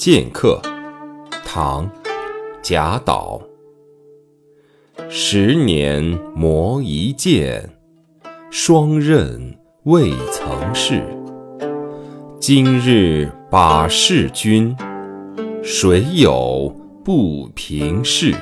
剑客唐贾岛。十年磨一剑霜刃未曾试。今日把示君谁有不平事？